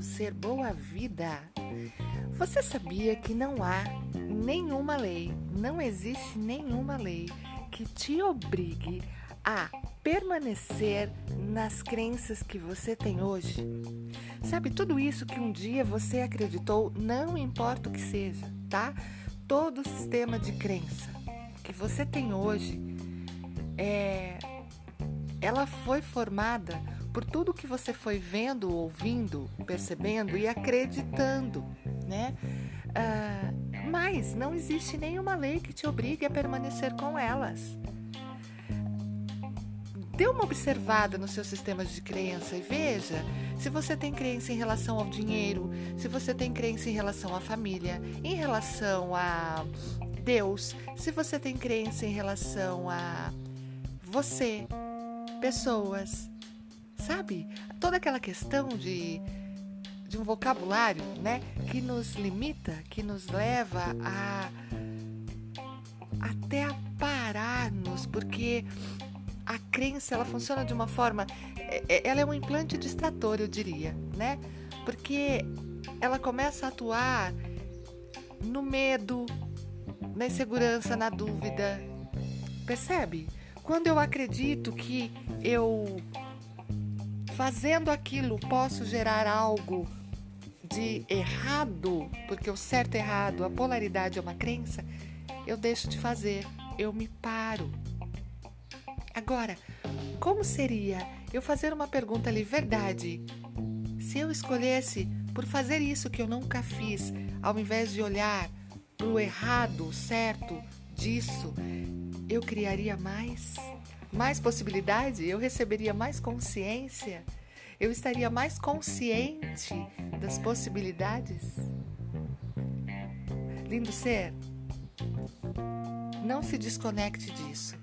ser boa-vida. Você sabia que não há nenhuma lei, não existe nenhuma lei que te obrigue a permanecer nas crenças que você tem hoje? Sabe, tudo isso que um dia você acreditou, não importa o que seja, tá? Todo o sistema de crença que você tem hoje, é, ela foi formada por tudo que você foi vendo, ouvindo, percebendo e acreditando, né? Ah, mas não existe nenhuma lei que te obrigue a permanecer com elas. Dê uma observada nos seus sistemas de crença e veja se você tem crença em relação ao dinheiro, se você tem crença em relação à família, em relação a Deus, se você tem crença em relação a você, pessoas, sabe? Toda aquela questão de, de um vocabulário, né, que nos limita, que nos leva a até a parar-nos, porque a crença ela funciona de uma forma, é, é, ela é um implante distrator, eu diria, né? Porque ela começa a atuar no medo, na insegurança, na dúvida. Percebe? Quando eu acredito que eu fazendo aquilo posso gerar algo de errado, porque o certo e errado, a polaridade é uma crença, eu deixo de fazer, eu me paro. Agora, como seria eu fazer uma pergunta ali, verdade? Se eu escolhesse por fazer isso que eu nunca fiz, ao invés de olhar para o errado, certo disso, eu criaria mais? Mais possibilidade? Eu receberia mais consciência? Eu estaria mais consciente das possibilidades? Lindo ser, não se desconecte disso.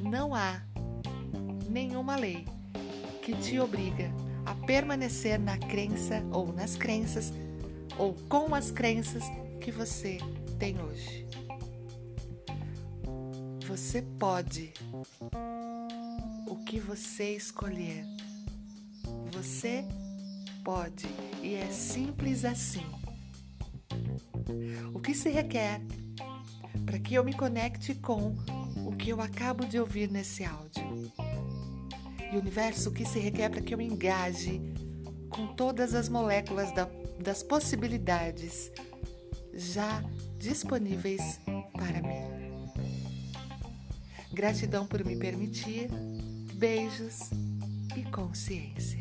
Não há nenhuma lei que te obriga a permanecer na crença ou nas crenças ou com as crenças que você tem hoje. Você pode que você escolher. Você pode e é simples assim. O que se requer para que eu me conecte com o que eu acabo de ouvir nesse áudio. E o universo que se requer para que eu engaje com todas as moléculas da, das possibilidades já disponíveis para mim. Gratidão por me permitir. Beijos e consciência.